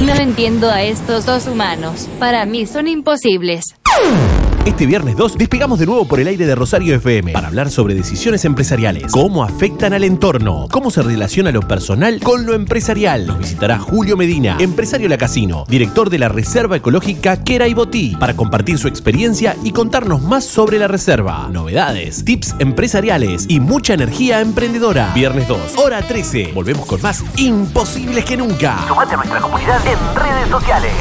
No entiendo a estos dos humanos. Para mí son imposibles. Este viernes 2 despegamos de nuevo por el aire de Rosario FM para hablar sobre decisiones empresariales, cómo afectan al entorno, cómo se relaciona lo personal con lo empresarial. Nos visitará Julio Medina, empresario La Casino, director de la Reserva Ecológica Quera y Botí, para compartir su experiencia y contarnos más sobre la reserva, novedades, tips empresariales y mucha energía emprendedora. Viernes 2, hora 13. Volvemos con más imposibles que nunca. Sumate a nuestra comunidad en redes sociales.